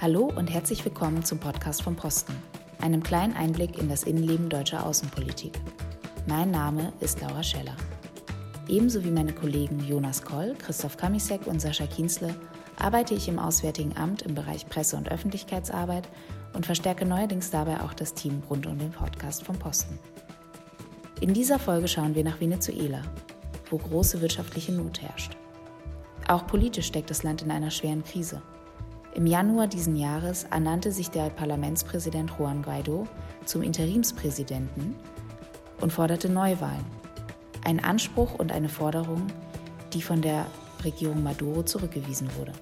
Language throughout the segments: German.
Hallo und herzlich willkommen zum Podcast vom Posten, einem kleinen Einblick in das Innenleben deutscher Außenpolitik. Mein Name ist Laura Scheller. Ebenso wie meine Kollegen Jonas Koll, Christoph Kamisek und Sascha Kienzle arbeite ich im Auswärtigen Amt im Bereich Presse- und Öffentlichkeitsarbeit und verstärke neuerdings dabei auch das Team rund um den Podcast vom Posten. In dieser Folge schauen wir nach Venezuela, wo große wirtschaftliche Not herrscht. Auch politisch steckt das Land in einer schweren Krise. Im Januar diesen Jahres ernannte sich der Parlamentspräsident Juan Guaido zum Interimspräsidenten und forderte Neuwahlen. Ein Anspruch und eine Forderung, die von der Regierung Maduro zurückgewiesen wurde.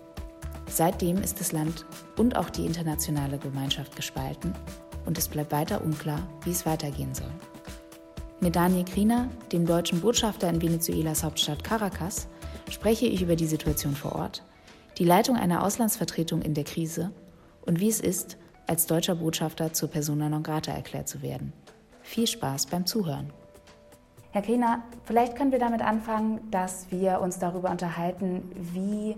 Seitdem ist das Land und auch die internationale Gemeinschaft gespalten und es bleibt weiter unklar, wie es weitergehen soll. Mit Daniel Kriener, dem deutschen Botschafter in Venezuelas Hauptstadt Caracas, spreche ich über die Situation vor Ort, die Leitung einer Auslandsvertretung in der Krise und wie es ist, als deutscher Botschafter zur Persona non grata erklärt zu werden. Viel Spaß beim Zuhören. Herr Kriener, vielleicht können wir damit anfangen, dass wir uns darüber unterhalten, wie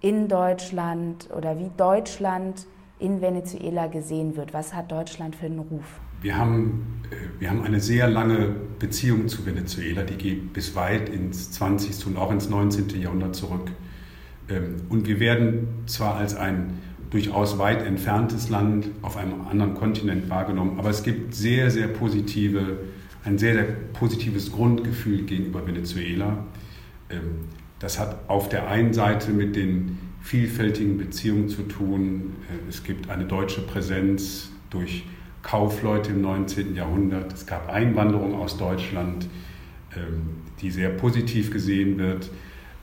in Deutschland oder wie Deutschland in Venezuela gesehen wird. Was hat Deutschland für einen Ruf? Wir haben, äh, wir haben eine sehr lange Beziehung zu Venezuela, die geht bis weit ins 20. und auch ins 19. Jahrhundert zurück. Ähm, und wir werden zwar als ein durchaus weit entferntes Land auf einem anderen Kontinent wahrgenommen, aber es gibt sehr, sehr positive, ein sehr, sehr positives Grundgefühl gegenüber Venezuela. Ähm, das hat auf der einen Seite mit den vielfältigen Beziehungen zu tun. Äh, es gibt eine deutsche Präsenz durch Kaufleute im 19. Jahrhundert. Es gab Einwanderung aus Deutschland, ähm, die sehr positiv gesehen wird.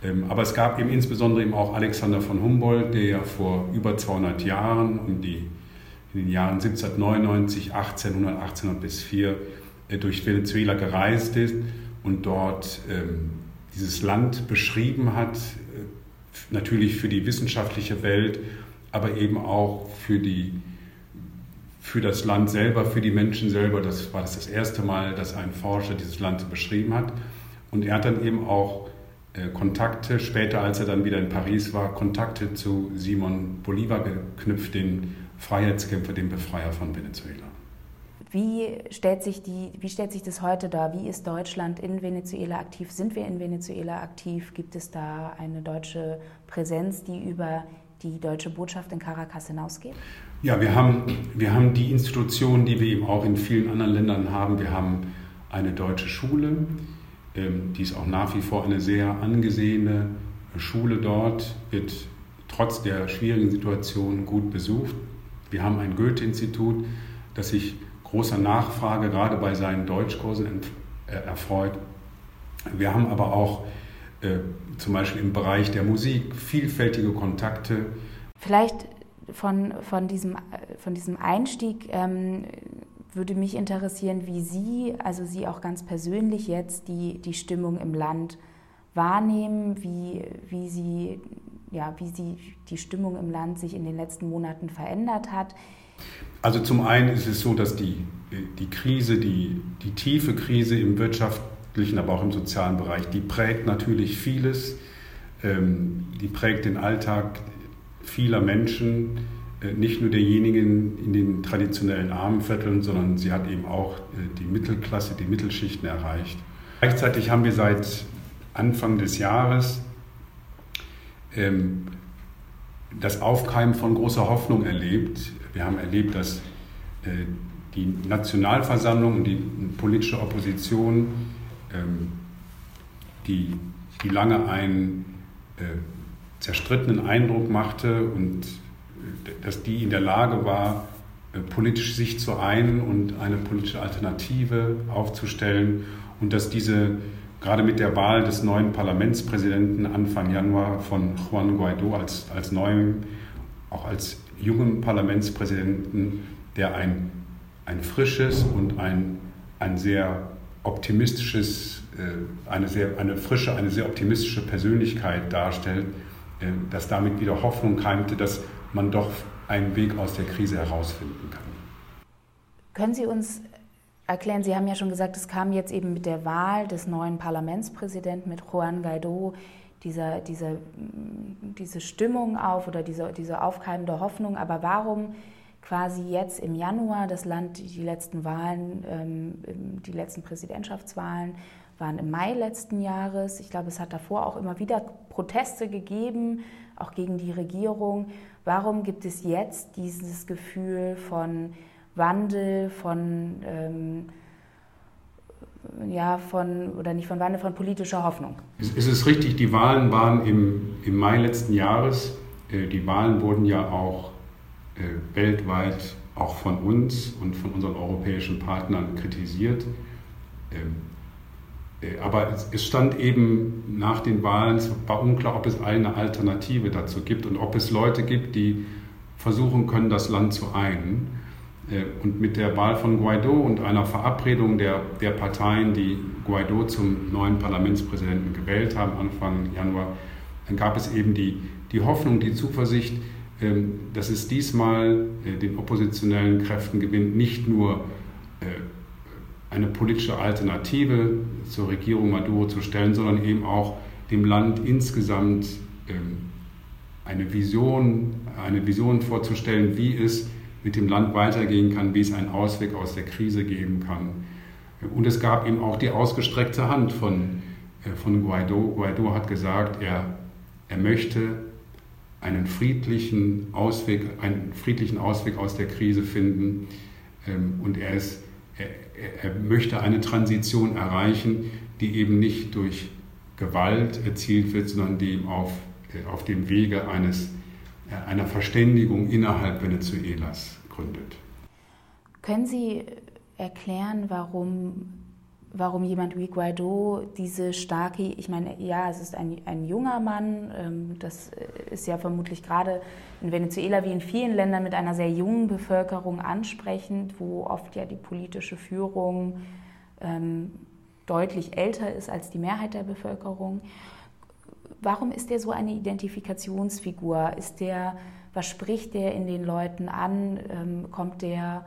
Ähm, aber es gab eben insbesondere eben auch Alexander von Humboldt, der ja vor über 200 Jahren, um die, in den Jahren 1799, 1800, 1800 bis 4 äh, durch Venezuela gereist ist und dort ähm, dieses Land beschrieben hat, äh, natürlich für die wissenschaftliche Welt, aber eben auch für, die, für das Land selber, für die Menschen selber. Das war das, erste Mal, dass ein Forscher dieses Land beschrieben hat. Und er hat dann eben auch Kontakte, später als er dann wieder in Paris war, Kontakte zu Simon Bolivar geknüpft, den Freiheitskämpfer, den Befreier von Venezuela. Wie stellt, sich die, wie stellt sich das heute dar? Wie ist Deutschland in Venezuela aktiv? Sind wir in Venezuela aktiv? Gibt es da eine deutsche Präsenz, die über die deutsche Botschaft in Caracas hinausgeht? Ja, wir haben, wir haben die Institutionen, die wir eben auch in vielen anderen Ländern haben. Wir haben eine deutsche Schule, die ist auch nach wie vor eine sehr angesehene Schule dort, wird trotz der schwierigen Situation gut besucht. Wir haben ein Goethe-Institut, das sich großer Nachfrage gerade bei seinen Deutschkursen äh, erfreut. Wir haben aber auch äh, zum Beispiel im Bereich der Musik vielfältige Kontakte. Vielleicht von, von, diesem, von diesem Einstieg ähm, würde mich interessieren, wie Sie, also Sie auch ganz persönlich jetzt, die, die Stimmung im Land wahrnehmen, wie, wie, Sie, ja, wie Sie die Stimmung im Land sich in den letzten Monaten verändert hat. Also zum einen ist es so, dass die, die Krise, die, die tiefe Krise im wirtschaftlichen, aber auch im sozialen Bereich, die prägt natürlich vieles. Ähm, die prägt den Alltag vieler Menschen, nicht nur derjenigen in den traditionellen Armenvierteln, sondern sie hat eben auch äh, die Mittelklasse, die Mittelschichten erreicht. Gleichzeitig haben wir seit Anfang des Jahres ähm, das Aufkeimen von großer Hoffnung erlebt. Wir haben erlebt, dass äh, die Nationalversammlung und die politische Opposition, ähm, die, die lange einen äh, zerstrittenen Eindruck machte und äh, dass die in der Lage war, politisch sich zu einen und eine politische Alternative aufzustellen und dass diese gerade mit der Wahl des neuen Parlamentspräsidenten Anfang Januar von Juan Guaido als, als neuem, auch als jungen Parlamentspräsidenten, der ein, ein frisches und ein, ein sehr optimistisches, äh, eine, sehr, eine frische, eine sehr optimistische Persönlichkeit darstellt, äh, dass damit wieder Hoffnung keimte, dass man doch einen Weg aus der Krise herausfinden kann. Können Sie uns erklären, Sie haben ja schon gesagt, es kam jetzt eben mit der Wahl des neuen Parlamentspräsidenten, mit Juan Guaido, dieser, diese, diese Stimmung auf oder diese, diese aufkeimende Hoffnung. Aber warum quasi jetzt im Januar das Land die letzten Wahlen, ähm, die letzten Präsidentschaftswahlen waren im Mai letzten Jahres. Ich glaube, es hat davor auch immer wieder Proteste gegeben, auch gegen die Regierung. Warum gibt es jetzt dieses Gefühl von Wandel, von ähm, ja, von, oder nicht von Wandel, von politischer Hoffnung. Es ist richtig, die Wahlen waren im, im Mai letzten Jahres. Äh, die Wahlen wurden ja auch äh, weltweit auch von uns und von unseren europäischen Partnern kritisiert. Ähm, äh, aber es stand eben nach den Wahlen, es war unklar, ob es eine Alternative dazu gibt und ob es Leute gibt, die versuchen können, das Land zu einen. Äh, und mit der Wahl von Guaido und einer Verabredung der, der Parteien, die Guaido zum neuen Parlamentspräsidenten gewählt haben, Anfang Januar, dann gab es eben die, die Hoffnung, die Zuversicht, ähm, dass es diesmal äh, den oppositionellen Kräften gewinnt, nicht nur äh, eine politische Alternative zur Regierung Maduro zu stellen, sondern eben auch dem Land insgesamt ähm, eine Vision, eine Vision vorzustellen, wie es mit dem Land weitergehen kann, wie es einen Ausweg aus der Krise geben kann. Und es gab eben auch die ausgestreckte Hand von, äh, von Guaido. Guaido hat gesagt, er, er möchte einen friedlichen Ausweg, einen friedlichen Ausweg aus der Krise finden. Ähm, und er, ist, er, er möchte eine Transition erreichen, die eben nicht durch Gewalt erzielt wird, sondern die auf, äh, auf dem Wege eines einer Verständigung innerhalb Venezuelas gründet. Können Sie erklären, warum, warum jemand wie Guaido diese starke, ich meine, ja, es ist ein, ein junger Mann, ähm, das ist ja vermutlich gerade in Venezuela wie in vielen Ländern mit einer sehr jungen Bevölkerung ansprechend, wo oft ja die politische Führung ähm, deutlich älter ist als die Mehrheit der Bevölkerung. Warum ist er so eine Identifikationsfigur? Ist der, was spricht der in den Leuten an? Ähm, kommt der,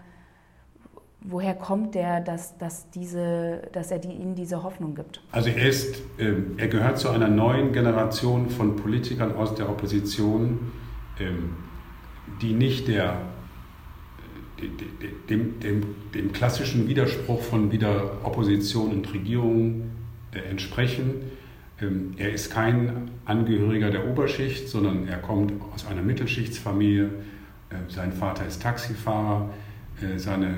woher kommt der, dass, dass, diese, dass er die, ihnen diese Hoffnung gibt? Also er, ist, äh, er gehört zu einer neuen Generation von Politikern aus der Opposition, äh, die nicht der, dem, dem, dem, klassischen Widerspruch von wieder Opposition und Regierung äh, entsprechen ähm, er ist kein Angehöriger der Oberschicht, sondern er kommt aus einer Mittelschichtsfamilie. Äh, sein Vater ist Taxifahrer. Äh, seine,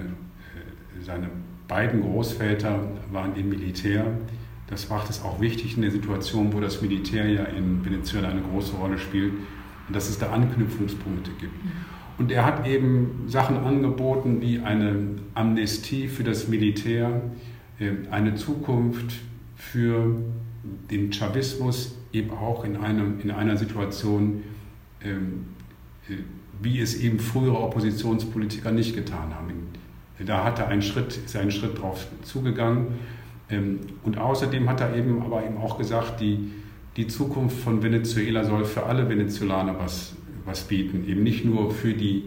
seine beiden Großväter waren im Militär. Das macht es auch wichtig in der Situation, wo das Militär ja in Venezuela eine große Rolle spielt, dass es da Anknüpfungspunkte gibt. Und er hat eben Sachen angeboten wie eine Amnestie für das Militär, eine Zukunft für den Chavismus eben auch in, einem, in einer Situation, ähm, äh, wie es eben frühere Oppositionspolitiker nicht getan haben. Da hat er einen Schritt, ist einen Schritt drauf zugegangen. Ähm, und außerdem hat er eben aber eben auch gesagt, die, die Zukunft von Venezuela soll für alle Venezolaner was, was bieten. Eben nicht nur für, die,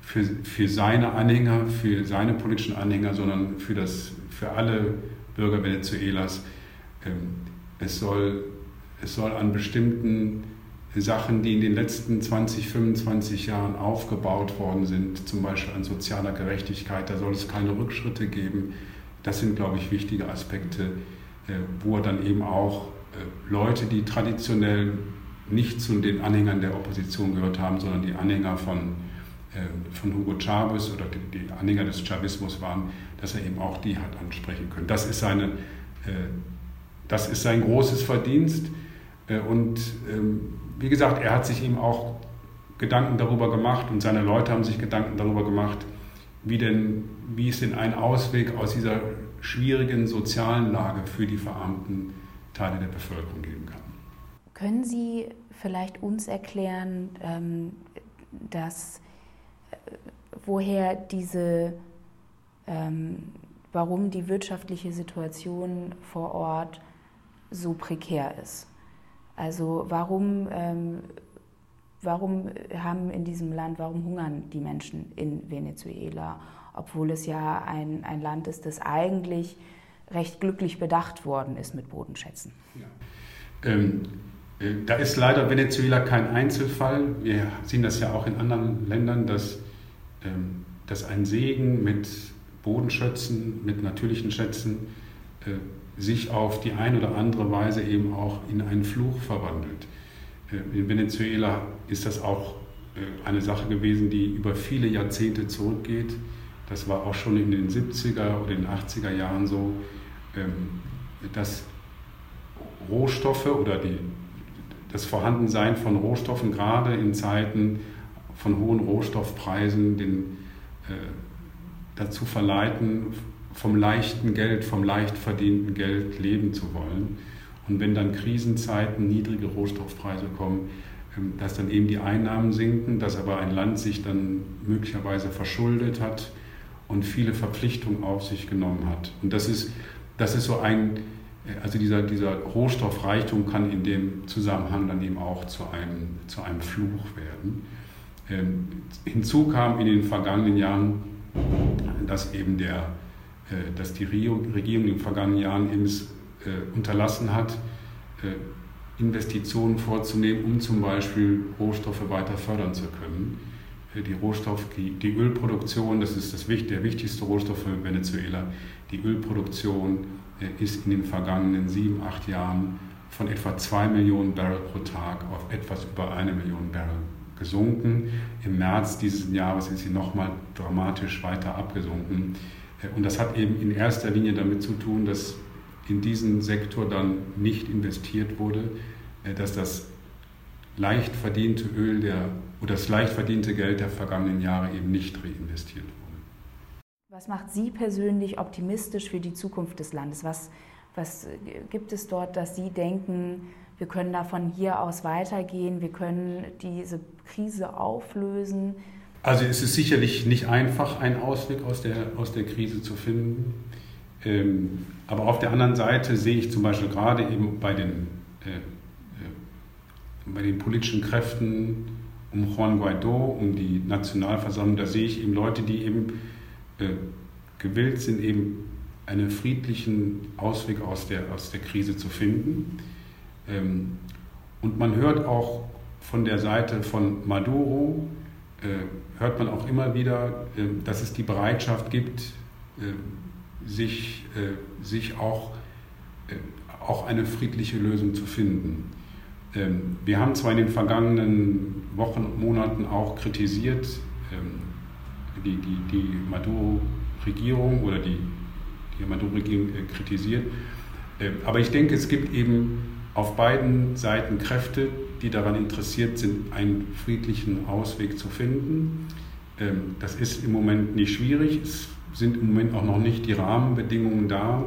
für, für seine Anhänger, für seine politischen Anhänger, sondern für, das, für alle Bürger Venezuelas. Ähm, es soll, es soll an bestimmten Sachen, die in den letzten 20, 25 Jahren aufgebaut worden sind, zum Beispiel an sozialer Gerechtigkeit, da soll es keine Rückschritte geben. Das sind, glaube ich, wichtige Aspekte, äh, wo er dann eben auch äh, Leute, die traditionell nicht zu den Anhängern der Opposition gehört haben, sondern die Anhänger von, äh, von Hugo Chavez oder die Anhänger des Chavismus waren, dass er eben auch die hat ansprechen können. Das ist seine das ist sein großes Verdienst. Und ähm, wie gesagt, er hat sich eben auch Gedanken darüber gemacht und seine Leute haben sich Gedanken darüber gemacht, wie, denn, wie es denn einen Ausweg aus dieser schwierigen sozialen Lage für die verarmten Teile der Bevölkerung geben kann. Können Sie vielleicht uns erklären, ähm, dass, äh, woher diese, ähm, warum die wirtschaftliche Situation vor Ort so prekär ist. Also warum, ähm, warum haben in diesem Land, warum hungern die Menschen in Venezuela, obwohl es ja ein, ein Land ist, das eigentlich recht glücklich bedacht worden ist mit Bodenschätzen. Ja. Ähm, äh, da ist leider Venezuela kein Einzelfall. Wir sehen das ja auch in anderen Ländern, dass, ähm, dass ein Segen mit Bodenschätzen, mit natürlichen Schätzen äh, sich auf die eine oder andere Weise eben auch in einen Fluch verwandelt. Äh, in Venezuela ist das auch äh, eine Sache gewesen, die über viele Jahrzehnte zurückgeht. Das war auch schon in den 70er oder den 80er Jahren so, ähm, dass Rohstoffe oder die, das Vorhandensein von Rohstoffen gerade in Zeiten von hohen Rohstoffpreisen den, äh, dazu verleiten, vom leichten Geld, vom leicht verdienten Geld leben zu wollen. Und wenn dann Krisenzeiten, niedrige Rohstoffpreise kommen, ähm, dass dann eben die Einnahmen sinken, dass aber ein Land sich dann möglicherweise verschuldet hat und viele Verpflichtungen auf sich genommen hat. Und das ist, das ist so ein, äh, also dieser, dieser Rohstoffreichtum kann in dem Zusammenhang dann eben auch zu einem, zu einem Fluch werden. Ähm, hinzu kam in den vergangenen Jahren, dass eben der, dass die Regierung in den vergangenen Jahren eben äh, unterlassen hat, Investitionen vorzunehmen, um zum Beispiel Rohstoffe weiter fördern zu können. Die Rohstoff, die Ölproduktion, das ist das, der wichtigste Rohstoff für Venezuela. Die Ölproduktion äh, ist in den vergangenen sieben, acht Jahren von etwa zwei Millionen Barrel pro Tag auf etwas über eine Million Barrel gesunken. Im März dieses Jahres ist sie nochmal dramatisch weiter abgesunken. Und das hat eben in erster Linie damit zu tun, dass in diesen Sektor dann nicht investiert wurde, äh, dass das leicht verdiente Öl der, oder das leicht verdiente Geld der vergangenen Jahre eben nicht reinvestiert wurde. Was macht Sie persönlich optimistisch für die Zukunft des Landes? Was, was gibt es dort, dass Sie denken, wir können da von hier aus weitergehen, wir können diese Krise auflösen? Also es ist sicherlich nicht einfach, einen Ausweg aus der, aus der Krise zu finden. Ähm, aber auf der anderen Seite sehe ich zum Beispiel gerade eben bei den äh, bei den politischen Kräften um Juan Guaido, um die Nationalversammlung, da sehe ich eben Leute, die eben äh, gewillt sind, eben einen friedlichen Ausweg aus der, aus der Krise zu finden. Ähm, und man hört auch von der Seite von Maduro, äh, hört man auch immer wieder, äh, dass es die Bereitschaft gibt, äh, sich, äh, sich auch, äh, auch eine friedliche Lösung zu finden. Ähm, wir haben zwar in den vergangenen Wochen und Monaten auch kritisiert, ähm, die, die, die Maduro-Regierung oder die, die Maduro-Regierung äh, kritisiert, ähm, aber ich denke, es gibt eben auf beiden Seiten Kräfte, die daran interessiert sind, einen friedlichen Ausweg zu finden. Das ist im Moment nicht schwierig. Es sind im Moment auch noch nicht die Rahmenbedingungen da,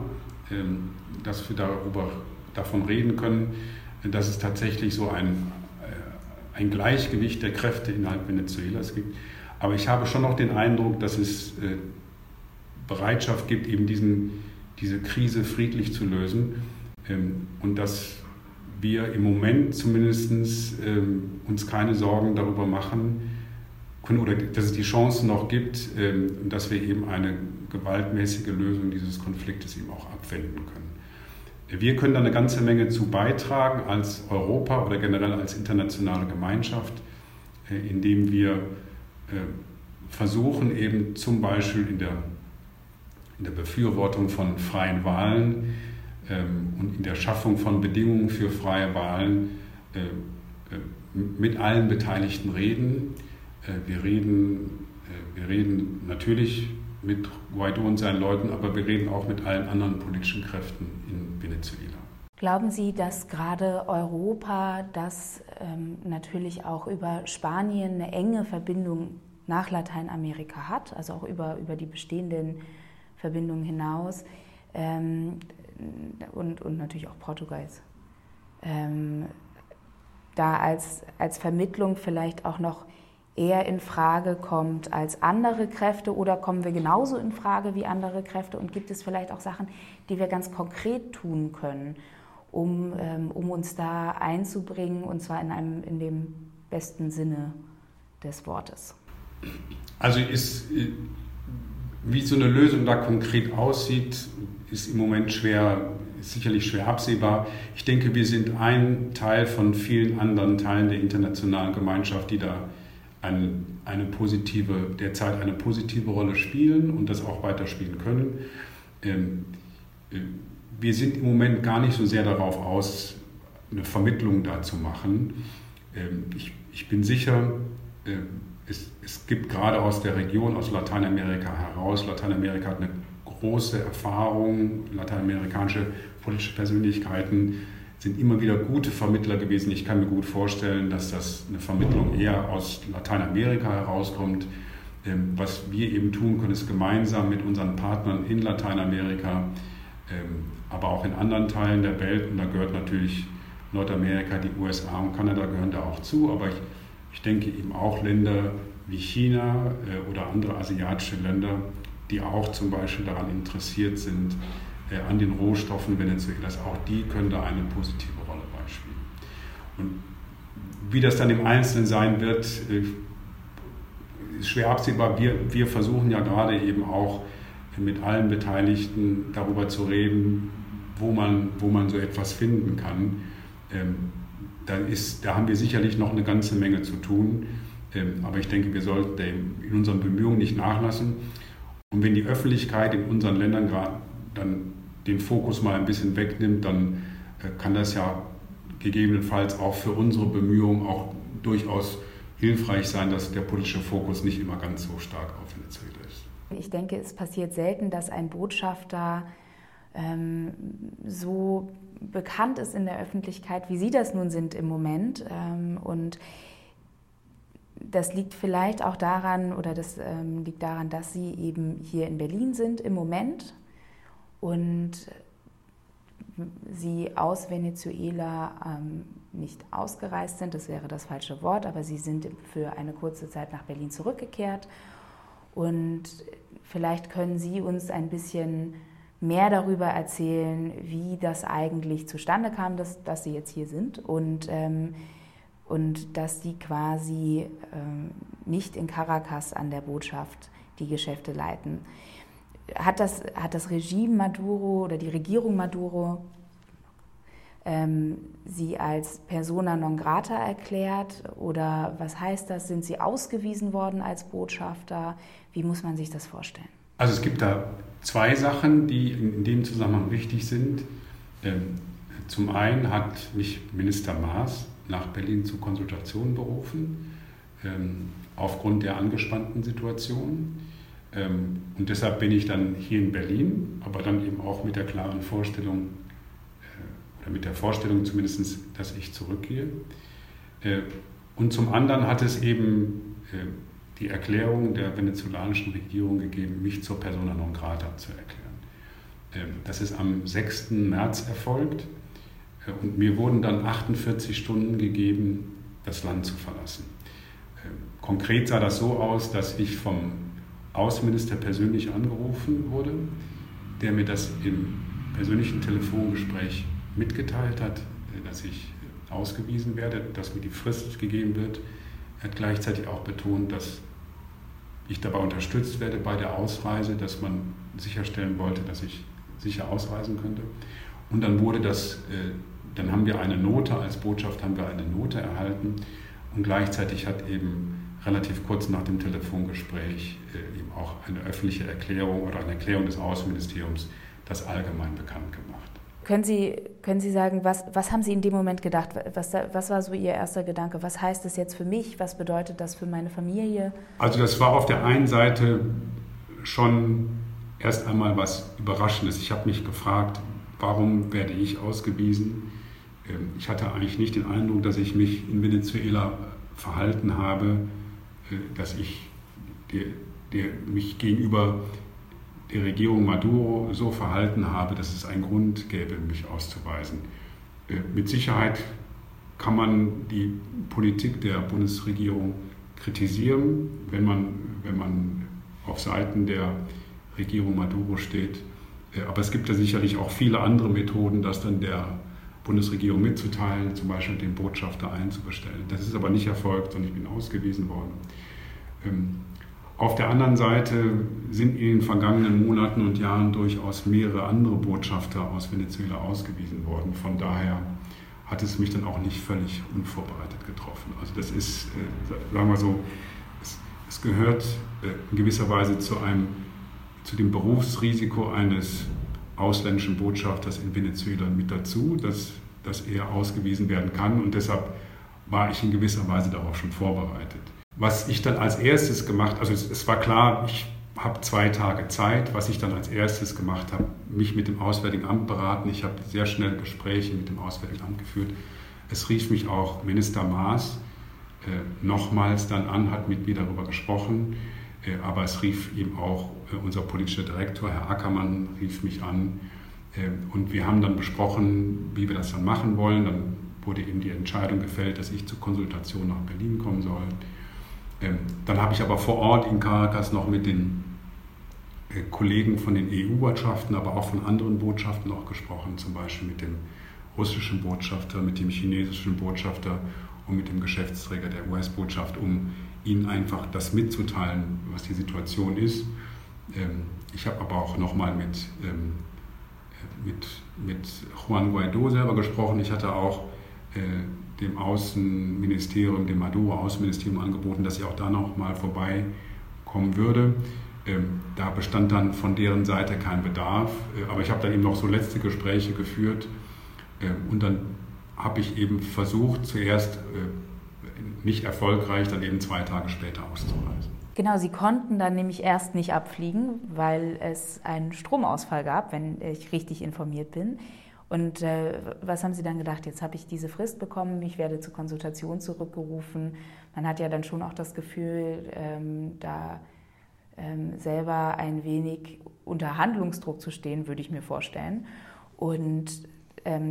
dass wir darüber, davon reden können, dass es tatsächlich so ein, äh, ein Gleichgewicht der Kräfte innerhalb Venezuelas gibt. Aber ich habe schon noch den Eindruck, dass es äh, Bereitschaft gibt, eben diesen, diese Krise friedlich zu lösen ähm, und dass wir im Moment zumindest ähm, uns keine Sorgen darüber machen können oder dass es die Chance noch gibt, ähm, dass wir eben eine gewaltmäßige Lösung dieses Konfliktes eben auch abwenden können. Wir können da eine ganze Menge zu beitragen als Europa oder generell als internationale Gemeinschaft, äh, indem wir äh, versuchen, eben zum Beispiel in der, in der Befürwortung von freien Wahlen ähm, und in der Schaffung von Bedingungen für freie Wahlen äh, mit allen Beteiligten reden. Wir reden, wir reden natürlich mit Guaido und seinen Leuten, aber wir reden auch mit allen anderen politischen Kräften in Venezuela. Glauben Sie, dass gerade Europa, das ähm, natürlich auch über Spanien eine enge Verbindung nach Lateinamerika hat, also auch über, über die bestehenden Verbindungen hinaus ähm, und, und natürlich auch Portugals, ähm, da als, als Vermittlung vielleicht auch noch eher in Frage kommt als andere Kräfte oder kommen wir genauso in Frage wie andere Kräfte und gibt es vielleicht auch Sachen, die wir ganz konkret tun können, um, ähm, um uns da einzubringen und zwar in, einem, in dem besten Sinne des Wortes? Also ist, Wie so eine Lösung da konkret aussieht, ist im Moment schwer, sicherlich schwer absehbar. Ich denke, wir sind ein Teil von vielen anderen Teilen der internationalen Gemeinschaft, die da ein, eine positive, derzeit eine positive Rolle spielen und das auch weiterspielen können. Ähm, äh, wir sind im Moment gar nicht so sehr darauf aus, eine Vermittlung da zu machen. Ähm, ich, ich bin sicher, äh, es, es gibt gerade aus der Region, aus Lateinamerika heraus, Lateinamerika hat eine große Erfahrung, lateinamerikanische politische Persönlichkeiten sind immer wieder gute Vermittler gewesen. Ich kann mir gut vorstellen, dass das eine Vermittlung eher aus Lateinamerika herauskommt. Ähm, was wir eben tun können, ist gemeinsam mit unseren Partnern in Lateinamerika, ähm, aber auch in anderen Teilen der Welt, und da gehört natürlich Nordamerika, die USA und Kanada gehören da auch zu, aber ich, ich denke eben auch Länder wie China äh, oder andere asiatische Länder, die auch zum Beispiel daran interessiert sind, an den Rohstoffen Venezuelas, auch die können da eine positive Rolle beispielen. Und wie das dann im Einzelnen sein wird, äh, ist schwer absehbar. Wir, wir versuchen ja gerade eben auch mit allen Beteiligten darüber zu reden, wo man, wo man so etwas finden kann. Ähm, da, ist, da haben wir sicherlich noch eine ganze Menge zu tun. Ähm, aber ich denke, wir sollten in unseren Bemühungen nicht nachlassen. Und wenn die Öffentlichkeit in unseren Ländern gerade dann den Fokus mal ein bisschen wegnimmt, dann äh, kann das ja gegebenenfalls auch für unsere Bemühungen auch durchaus hilfreich sein, dass der politische Fokus nicht immer ganz so stark auf Venezuela ist. Ich denke, es passiert selten, dass ein Botschafter ähm, so bekannt ist in der Öffentlichkeit, wie Sie das nun sind im Moment. Ähm, und das liegt vielleicht auch daran, oder das ähm, liegt daran, dass Sie eben hier in Berlin sind im Moment und Sie aus Venezuela ähm, nicht ausgereist sind, das wäre das falsche Wort, aber Sie sind für eine kurze Zeit nach Berlin zurückgekehrt. Und vielleicht können Sie uns ein bisschen mehr darüber erzählen, wie das eigentlich zustande kam, dass, dass Sie jetzt hier sind und, ähm, und dass Sie quasi ähm, nicht in Caracas an der Botschaft die Geschäfte leiten. Hat das, hat das Regime Maduro oder die Regierung Maduro ähm, Sie als persona non grata erklärt? Oder was heißt das? Sind Sie ausgewiesen worden als Botschafter? Wie muss man sich das vorstellen? Also es gibt da zwei Sachen, die in dem Zusammenhang wichtig sind. Ähm, zum einen hat mich Minister Maas nach Berlin zur Konsultation berufen, ähm, aufgrund der angespannten Situation. Ähm, und deshalb bin ich dann hier in Berlin, aber dann eben auch mit der klaren Vorstellung, äh, oder mit der Vorstellung zumindest, dass ich zurückgehe. Äh, und zum anderen hat es eben äh, die Erklärung der venezolanischen Regierung gegeben, mich zur Persona non grata zu erklären. Ähm, das ist am 6. März erfolgt und mir wurden dann 48 Stunden gegeben, das Land zu verlassen. Ähm, konkret sah das so aus, dass ich vom Außenminister persönlich angerufen wurde, der mir das im persönlichen Telefongespräch mitgeteilt hat, dass ich ausgewiesen werde, dass mir die Frist gegeben wird. Er hat gleichzeitig auch betont, dass ich dabei unterstützt werde bei der Ausreise, dass man sicherstellen wollte, dass ich sicher ausreisen könnte. Und dann wurde das, äh, dann haben wir eine Note, als Botschaft haben wir eine Note erhalten und gleichzeitig hat eben relativ kurz nach dem Telefongespräch äh, eben auch eine öffentliche Erklärung oder eine Erklärung des Außenministeriums das allgemein bekannt gemacht. Können Sie, können Sie sagen, was, was haben Sie in dem Moment gedacht? Was, was war so Ihr erster Gedanke? Was heißt das jetzt für mich? Was bedeutet das für meine Familie? Also das war auf der einen Seite schon erst einmal was Überraschendes. Ich habe mich gefragt, warum werde ich ausgewiesen? Ähm, ich hatte eigentlich nicht den Eindruck, dass ich mich in Venezuela verhalten habe, äh, dass ich der, der, mich gegenüber der Regierung Maduro so verhalten habe, dass es einen Grund gäbe, mich auszuweisen. Äh, mit Sicherheit kann man die Politik der Bundesregierung kritisieren, wenn man, wenn man auf Seiten der Regierung Maduro steht. Äh, aber es gibt ja sicherlich auch viele andere Methoden, das dann der Bundesregierung mitzuteilen, zum Beispiel den Botschafter einzubestellen. Das ist aber nicht erfolgt, sondern ich bin ausgewiesen worden. Ähm, Auf der anderen Seite sind in den vergangenen Monaten und Jahren durchaus mehrere andere Botschafter aus Venezuela ausgewiesen worden. Von daher hat es mich dann auch nicht völlig unvorbereitet getroffen. Also das ist, äh, sagen wir so, es, es gehört äh, in gewisser Weise zu, einem, zu dem Berufsrisiko eines ausländischen Botschafters in Venezuela mit dazu, dass, dass er ausgewiesen werden kann und deshalb war ich in gewisser Weise darauf schon vorbereitet. Was ich dann als erstes gemacht, also es, es war klar, ich habe zwei Tage Zeit. Was ich dann als erstes gemacht habe, mich mit dem Auswärtigen Amt beraten. Ich habe sehr schnell Gespräche mit dem Auswärtigen Amt geführt. Es rief mich auch Minister Maas äh, nochmals dann an, hat mit mir darüber gesprochen. Äh, aber es rief eben auch äh, unser politischer Direktor, Herr Ackermann, rief mich an. Äh, und wir haben dann besprochen, wie wir das dann machen wollen. Dann wurde eben die Entscheidung gefällt, dass ich zur Konsultation nach Berlin kommen soll. Ähm, dann habe ich aber vor Ort in Caracas noch mit den Kollegen von den EU-Botschaften, aber auch von anderen Botschaften auch gesprochen, zum Beispiel mit dem russischen Botschafter, mit dem chinesischen Botschafter und mit dem Geschäftsträger der US-Botschaft, um ihnen einfach das mitzuteilen, was die Situation ist. Ähm, ich habe aber auch nochmal mit, ähm, mit, mit Juan Guaido selber gesprochen. Ich hatte auch äh, dem Außenministerium, dem Maduro-Außenministerium angeboten, dass ich auch da nochmal vorbeikommen würde. Ähm, da bestand dann von deren Seite kein Bedarf. Äh, aber ich habe dann eben noch so letzte Gespräche geführt. Und dann habe ich eben versucht, zuerst äh, nicht erfolgreich, dann eben zwei Tage später auszureisen. Genau, Sie konnten dann nämlich erst nicht abfliegen, weil es einen Stromausfall gab, wenn ich richtig informiert bin. Und äh, was haben Sie dann gedacht? Jetzt habe ich diese Frist bekommen, ich werde zur Konsultation zurückgerufen. Man hat ja dann schon auch das Gefühl, ähm, da ähm, selber ein wenig unter Handlungsdruck zu stehen, würde ich mir vorstellen. Und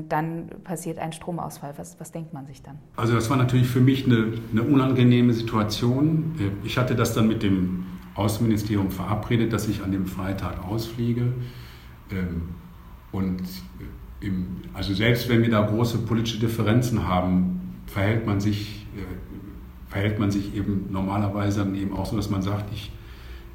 dann passiert ein Stromausfall. Was, was denkt man sich dann? Also das war natürlich für mich eine, eine unangenehme Situation. Äh, ich hatte das dann mit dem Außenministerium verabredet, dass ich an dem Freitag ausfliege. Ähm, und im, also selbst wenn wir da große politische Differenzen haben, verhält man sich, äh, verhält man sich eben normalerweise dann eben auch so, dass man sagt, ich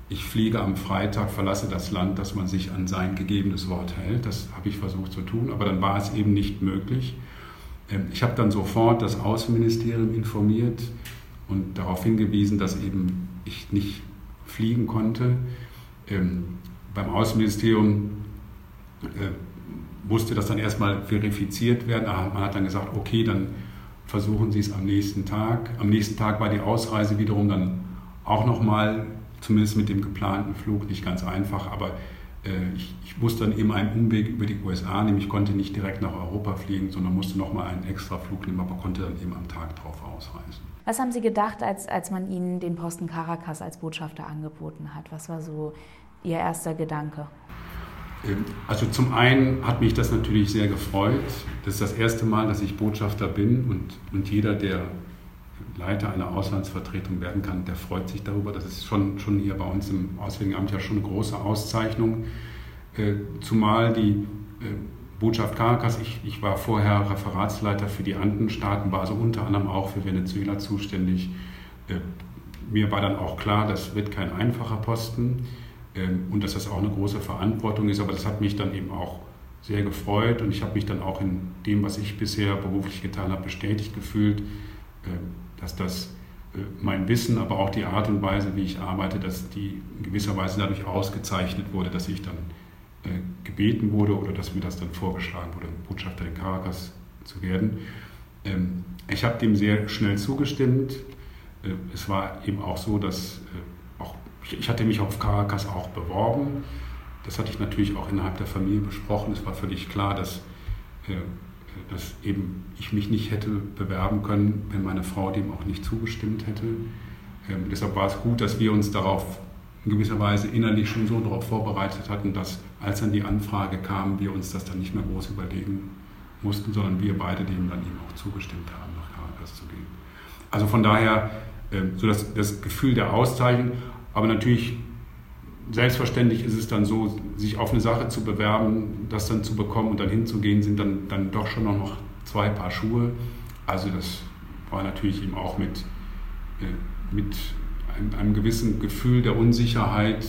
ich fliege am Freitag, verlasse das Land, dass man sich an sein gegebenes Wort hält. Das habe ich versucht zu tun, aber dann war es eben nicht möglich. Ähm, ich habe dann sofort das Außenministerium informiert und darauf hingewiesen, dass eben ich nicht fliegen konnte. Ähm, beim Außenministerium äh, musste das dann erstmal verifiziert werden. Man hat dann gesagt, okay, dann versuchen Sie es am nächsten Tag. Am nächsten Tag war die Ausreise wiederum dann auch nochmal zumindest mit dem geplanten Flug nicht ganz einfach, aber äh, ich, ich musste dann eben einen Umweg über die USA nehmen. Ich konnte nicht direkt nach Europa fliegen, sondern musste nochmal einen extra Flug nehmen, aber konnte dann eben am Tag drauf ausreisen. Was haben Sie gedacht, als, als man Ihnen den Posten Caracas als Botschafter angeboten hat? Was war so Ihr erster Gedanke? Ähm, also zum einen hat mich das natürlich sehr gefreut. Das ist das erste Mal, dass ich Botschafter bin und, und jeder, der Leiter einer Auslandsvertretung werden kann, der freut sich darüber. Das ist schon, schon hier bei uns im Auswärtigen Amt ja schon eine große Auszeichnung. Äh, zumal die äh, Botschaft Caracas, ich, ich war vorher Referatsleiter für die Andenstaaten, war also unter anderem auch für Venezuela zuständig. Äh, mir war dann auch klar, das wird kein einfacher Posten und dass das auch eine große Verantwortung ist, aber das hat mich dann eben auch sehr gefreut und ich habe mich dann auch in dem, was ich bisher beruflich getan habe, bestätigt gefühlt dass das äh, mein Wissen, aber auch die Art und Weise, wie ich arbeite, dass die in gewisser Weise dadurch ausgezeichnet wurde, dass ich dann äh, gebeten wurde oder dass mir das dann vorgeschlagen wurde, Botschafter in Caracas zu werden. Ähm, ich habe dem sehr schnell zugestimmt. Äh, es war eben auch so, dass auch, ich hatte mich auf Caracas auch beworben. Das hatte ich natürlich auch innerhalb der Familie besprochen. Es war völlig klar, dass dass eben ich mich nicht hätte bewerben können, wenn meine Frau dem auch nicht zugestimmt hätte. Ähm, deshalb war es gut, dass wir uns darauf in gewisser Weise innerlich schon so darauf vorbereitet hatten, dass als dann die Anfrage kam, wir uns das dann nicht mehr groß überlegen mussten, sondern wir beide dem dann eben auch zugestimmt haben, nach Caracas zu gehen. Also von daher ähm, so das, das Gefühl der Auszeichnung, aber natürlich selbstverständlich ist es dann so, sich auf eine Sache zu bewerben, das dann zu bekommen und dann hinzugehen, sind dann, dann doch schon noch zwei Paar Schuhe. Also das war natürlich eben auch mit, äh, mit einem, einem gewissen Gefühl der Unsicherheit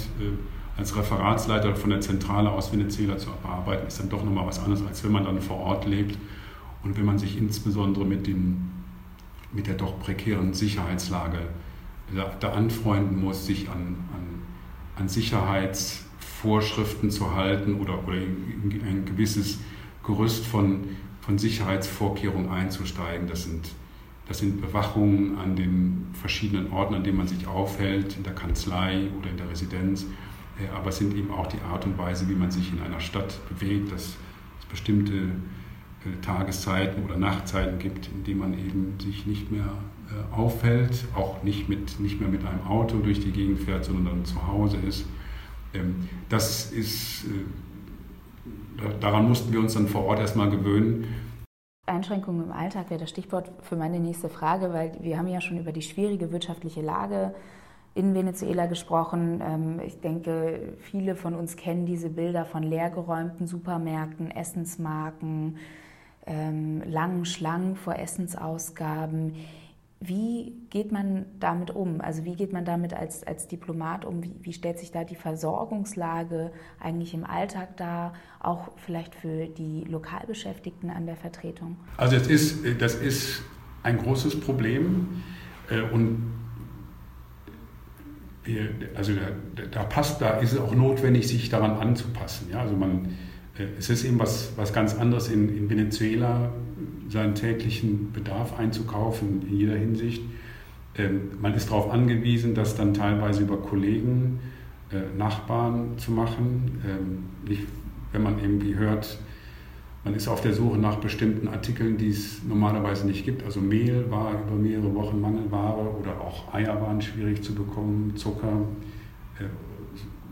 als Referatsleiter von der Zentrale aus Venezuela zu bearbeiten, ist dann doch nochmal was anderes, als wenn man dann vor Ort lebt und wenn man sich insbesondere mit, den, mit der doch prekären Sicherheitslage da, da anfreunden muss, sich an, an, an Sicherheitsvorschriften zu halten oder, oder in ein gewisses Gerüst von, von Sicherheitsvorkehrungen einzusteigen. Das sind, das sind Bewachungen an den verschiedenen Orten, an denen man sich aufhält, in der Kanzlei oder in der Residenz. Äh, aber es sind eben auch die Art und Weise, wie man sich in einer Stadt bewegt, dass es bestimmte äh, Tageszeiten oder Nachtzeiten gibt, in denen man eben sich nicht mehr äh, aufhält, auch nicht, mit, nicht mehr mit einem Auto durch die Gegend fährt, sondern dann zu Hause ist. Ähm, das ist, daran mussten wir uns dann vor Ort erstmal gewöhnen. Einschränkungen im Alltag wäre das Stichwort für meine nächste Frage, weil wir haben ja schon über die schwierige wirtschaftliche Lage in Venezuela gesprochen. Ähm, ich denke, viele von uns kennen diese Bilder von leergeräumten Supermärkten, Essensmarken, ähm, langen Schlangen vor Essensausgaben. Wie geht man damit um? Also wie geht man damit als, als Diplomat um? Wie, wie stellt sich da die Versorgungslage eigentlich im Alltag dar, auch vielleicht für die Lokalbeschäftigten an der Vertretung? Also das ist, das ist ein großes Problem äh, und wir, also da, da, passt, da ist es auch notwendig, sich daran anzupassen. Ja? Also man, äh, es ist eben was, was ganz anderes in, in Venezuela, seinen täglichen Bedarf einzukaufen in jeder Hinsicht. Ähm, man ist darauf angewiesen, das dann teilweise über Kollegen, äh, Nachbarn zu machen. Ähm, nicht, wenn man irgendwie hört, man ist auf der Suche nach bestimmten Artikeln, die es normalerweise nicht gibt. Also Mehl war über mehrere Wochen Mangelware oder auch Eier waren schwierig zu bekommen, Zucker, äh,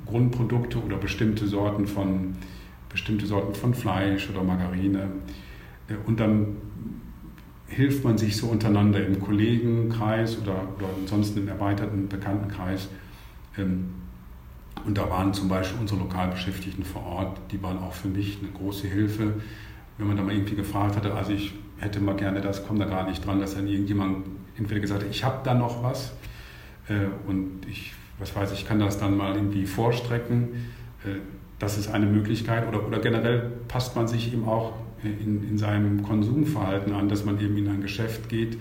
Grundprodukte oder bestimmte Sorten von, bestimmte Sorten von Fleisch oder Margarine. Äh, und dann hilft man sich so untereinander im Kollegenkreis oder, oder ansonsten im erweiterten Bekanntenkreis. Ähm, und da waren zum Beispiel unsere Lokalbeschäftigten vor Ort, die waren auch für mich eine große Hilfe. Wenn man da mal irgendwie gefragt hatte, also ich hätte mal gerne das, komme da gar nicht dran, dass dann irgendjemand entweder gesagt hat, ich habe da noch was äh, und ich, was weiß ich, kann das dann mal irgendwie vorstrecken. Äh, das ist eine Möglichkeit oder, oder generell passt man sich eben auch in, in seinem Konsumverhalten an, dass man eben in ein Geschäft geht,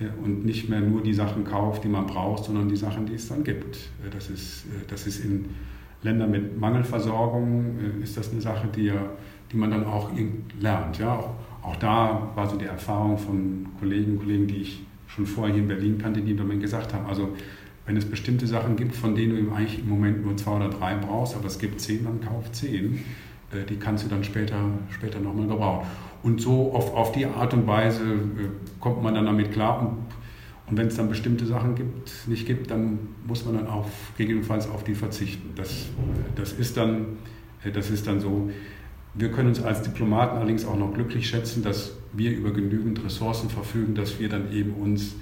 äh, und nicht mehr nur die Sachen kauft, die man braucht, sondern die Sachen, die es dann gibt. Äh, das ist, äh, das ist in Ländern mit Mangelversorgung, ist das eine Sache, die, die man dann auch lernt. Ja? Auch, auch da war so die Erfahrung von Kollegen und Kollegen, die ich schon vorher hier in Berlin kannte, die mir gesagt haben, also wenn es bestimmte Sachen gibt, von denen du eigentlich im Moment nur zwei oder drei brauchst, aber es gibt zehn, dann kauf zehn. Die kannst du dann später, später nochmal gebrauchen. Und so auf, auf die Art und Weise äh, kommt man dann damit klar. Und, und wenn es dann bestimmte Sachen gibt, nicht gibt, dann muss man dann auf, gegebenenfalls auf die verzichten. Das, das, ist dann, äh, das ist dann so. Wir können uns als Diplomaten allerdings auch noch glücklich schätzen, dass wir über genügend Ressourcen verfügen, dass wir dann eben uns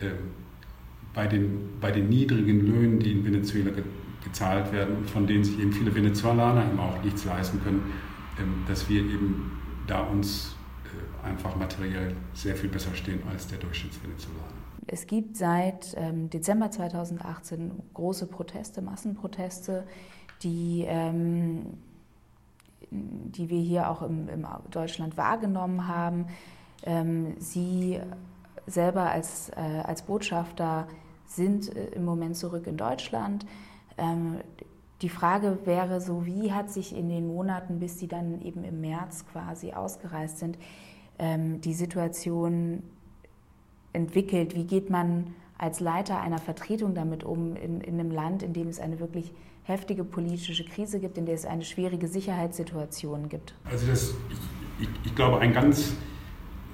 äh, bei, den, bei den niedrigen Löhnen, die in Venezuela gezahlt werden und von denen sich eben viele Venezolaner eben auch nichts leisten können, äh, dass wir eben da uns äh, einfach materiell sehr viel besser stehen als der Durchschnittsvenezolaner. Es gibt seit ähm, Dezember 2018 große Proteste, Massenproteste, die, ähm, die wir hier auch im Deutschland wahrgenommen haben. Ähm, Sie selber als, äh, als Botschafter sind äh, im Moment zurück in Deutschland. Ähm, die Frage wäre so, wie hat sich in den Monaten, bis Sie dann eben im März quasi ausgereist sind, ähm, die Situation entwickelt? Wie geht man als Leiter einer Vertretung damit um in, in einem Land, in dem es eine wirklich heftige politische Krise gibt, in der es eine schwierige Sicherheitssituation gibt? Also das, ich, ich glaube, eine ganz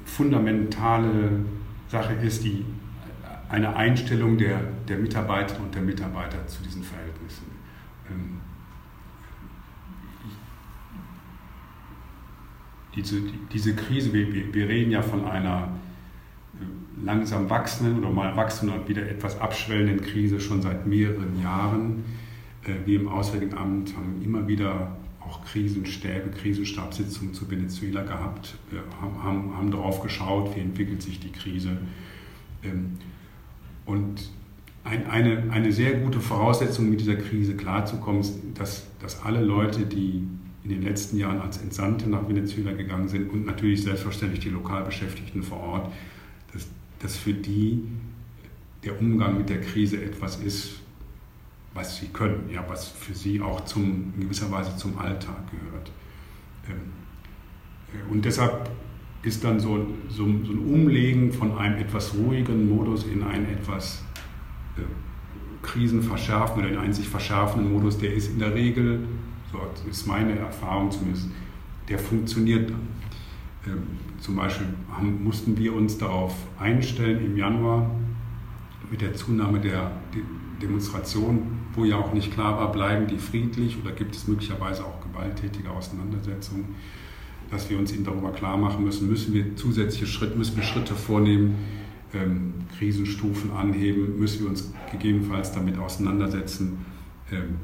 fundamentale Sache ist die, eine Einstellung der, der Mitarbeiterinnen und der Mitarbeiter zu diesen Verhältnissen. Ähm, diese, diese Krise, wir, wir reden ja von einer äh, langsam wachsenden oder mal wachsenden und wieder etwas abschwellenden Krise schon seit mehreren Jahren. Äh, wir im Auswärtigen Amt haben immer wieder auch Krisenstäbe, Krisenstabssitzungen zu Venezuela gehabt, äh, haben, haben, haben darauf geschaut, wie entwickelt sich die Krise. Ähm, und ein, eine, eine sehr gute Voraussetzung, mit dieser Krise klarzukommen, ist, dass, dass alle Leute, die in den letzten Jahren als Entsandte nach Venezuela gegangen sind und natürlich selbstverständlich die Lokalbeschäftigten vor Ort, dass, dass für die der Umgang mit der Krise etwas ist, was sie können, ja, was für sie auch zum, in gewisser Weise zum Alltag gehört. Ähm, äh, und deshalb ist dann so, so, so, ein Umlegen von einem etwas ruhigen Modus in einen etwas äh, krisenverschärften oder in einen sich verschärfenden Modus, der ist in der Regel, so ist meine Erfahrung zumindest, der funktioniert dann. Ähm, zum Beispiel haben, mussten wir uns darauf einstellen im Januar mit der Zunahme der Demonstrationen, wo ja auch nicht klar war, bleiben die friedlich oder gibt es möglicherweise auch gewalttätige Auseinandersetzungen dass wir uns eben darüber klar machen müssen, müssen wir zusätzliche Schritte, müssen wir Schritte vornehmen, ähm, Krisenstufen anheben, müssen wir uns gegebenenfalls damit auseinandersetzen, ähm,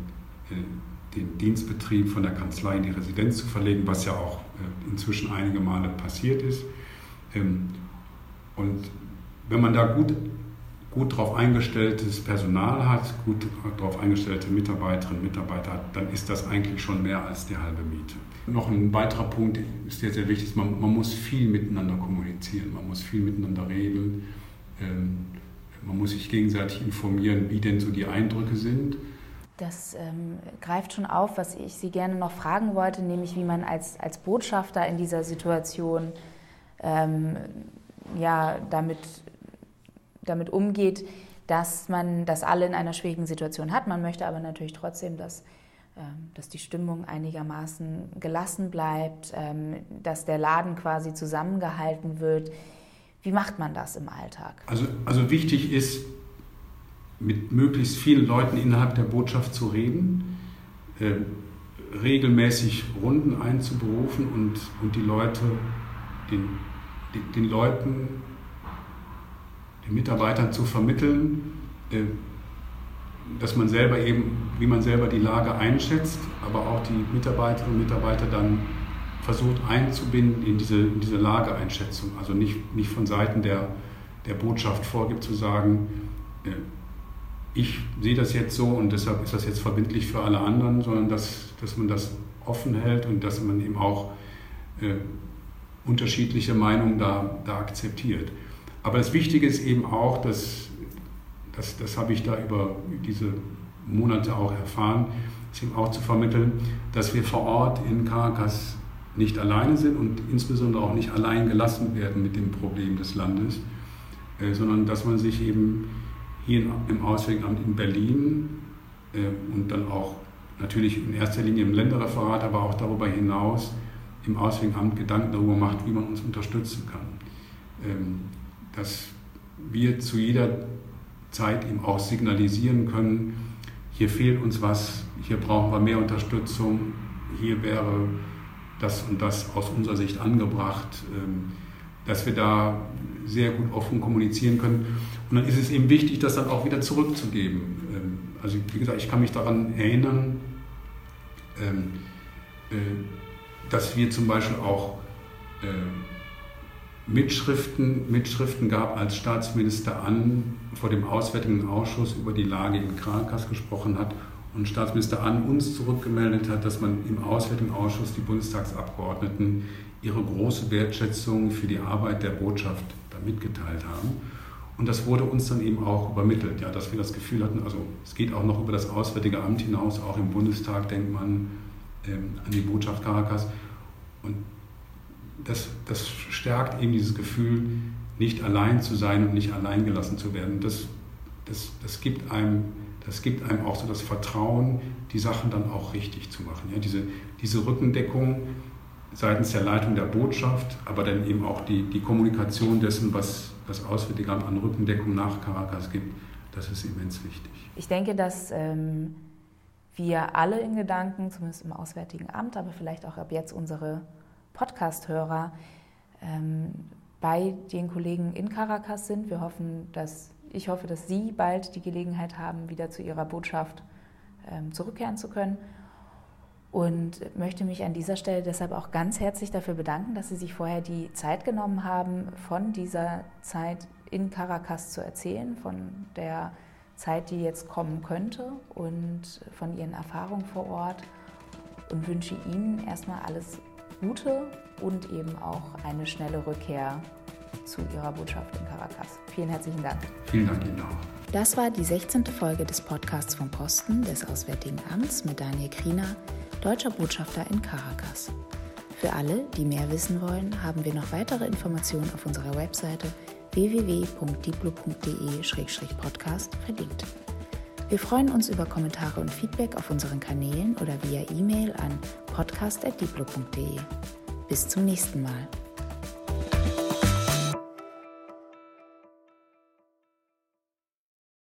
äh, den Dienstbetrieb von der Kanzlei in die Residenz zu verlegen, was ja auch äh, inzwischen einige Male passiert ist. Ähm, und wenn man da gut, gut darauf eingestelltes Personal hat, gut darauf eingestellte Mitarbeiterinnen und Mitarbeiter hat, dann ist das eigentlich schon mehr als die halbe Miete. Noch ein weiterer Punkt ist sehr, sehr wichtig, man, man muss viel miteinander kommunizieren, man muss viel miteinander reden, ähm, man muss sich gegenseitig informieren, wie denn so die Eindrücke sind. Das ähm, greift schon auf, was ich Sie gerne noch fragen wollte, nämlich wie man als, als Botschafter in dieser Situation ähm, ja, damit, damit umgeht, dass man das alle in einer schwierigen Situation hat. Man möchte aber natürlich trotzdem, dass ähm, dass die Stimmung einigermaßen gelassen bleibt, ähm, dass der Laden quasi zusammengehalten wird. Wie macht man das im Alltag? Also, also wichtig ist, mit möglichst vielen Leuten innerhalb der Botschaft zu reden, äh, regelmäßig Runden einzuberufen und, und die Leute, den, den, den Leuten, Mitarbeitern zu vermitteln, äh, dass man selber eben, wie man selber die Lage einschätzt, aber auch die Mitarbeiterinnen und Mitarbeiter dann versucht einzubinden in diese, in diese Lageeinschätzung. Also nicht, nicht von Seiten der, der Botschaft vorgibt zu sagen, äh, ich sehe das jetzt so und deshalb ist das jetzt verbindlich für alle anderen, sondern dass, dass man das offen hält und dass man eben auch äh, unterschiedliche Meinungen da, da akzeptiert. Aber das Wichtige ist eben auch, dass das, das habe ich da über diese Monate auch erfahren, ist ihm auch zu vermitteln, dass wir vor Ort in Caracas nicht alleine sind und insbesondere auch nicht allein gelassen werden mit dem Problem des Landes, äh, sondern dass man sich eben hier im Auswärtigen Amt in Berlin äh, und dann auch natürlich in erster Linie im Länderreferat, aber auch darüber hinaus im Auswärtigen Amt Gedanken darüber macht, wie man uns unterstützen kann. Dass wir zu jeder Zeit eben auch signalisieren können, hier fehlt uns was, hier brauchen wir mehr Unterstützung, hier wäre das und das aus unserer Sicht angebracht, ähm, dass wir da sehr gut offen kommunizieren können. Und dann ist es eben wichtig, das dann auch wieder zurückzugeben. Ähm, also wie gesagt, ich kann mich daran erinnern, ähm, äh, dass wir zum Beispiel auch äh, Mitschriften, Mitschriften gab, als Staatsminister An vor dem Auswärtigen Ausschuss über die Lage in Caracas gesprochen hat und Staatsminister An uns zurückgemeldet hat, dass man im Auswärtigen Ausschuss die Bundestagsabgeordneten ihre große Wertschätzung für die Arbeit der Botschaft da mitgeteilt haben. Und das wurde uns dann eben auch übermittelt, ja, dass wir das Gefühl hatten, also es geht auch noch über das Auswärtige Amt hinaus, auch im Bundestag denkt man ähm, an die Botschaft Caracas. Und das, das stärkt eben dieses Gefühl, nicht allein zu sein und nicht allein gelassen zu werden. Das, das, das, gibt, einem, das gibt einem auch so das Vertrauen, die Sachen dann auch richtig zu machen. Ja, diese, diese Rückendeckung seitens der Leitung der Botschaft, aber dann eben auch die, die Kommunikation dessen, was das Auswärtige Amt an Rückendeckung nach Caracas gibt, das ist immens wichtig. Ich denke, dass ähm, wir alle in Gedanken, zumindest im Auswärtigen Amt, aber vielleicht auch ab jetzt unsere Podcast-Hörer ähm, bei den Kollegen in Caracas sind. Wir hoffen, dass ich hoffe, dass Sie bald die Gelegenheit haben, wieder zu Ihrer Botschaft ähm, zurückkehren zu können. Und möchte mich an dieser Stelle deshalb auch ganz herzlich dafür bedanken, dass Sie sich vorher die Zeit genommen haben, von dieser Zeit in Caracas zu erzählen, von der Zeit, die jetzt kommen könnte und von Ihren Erfahrungen vor Ort und wünsche Ihnen erstmal alles Gute und eben auch eine schnelle Rückkehr zu Ihrer Botschaft in Caracas. Vielen herzlichen Dank. Vielen Dank Ihnen auch. Das war die 16. Folge des Podcasts vom Posten des Auswärtigen Amts mit Daniel Kriener, deutscher Botschafter in Caracas. Für alle, die mehr wissen wollen, haben wir noch weitere Informationen auf unserer Webseite www.diplo.de-podcast verlinkt. Wir freuen uns über Kommentare und Feedback auf unseren Kanälen oder via E-Mail an podcast.diplo.de. Bis zum nächsten Mal.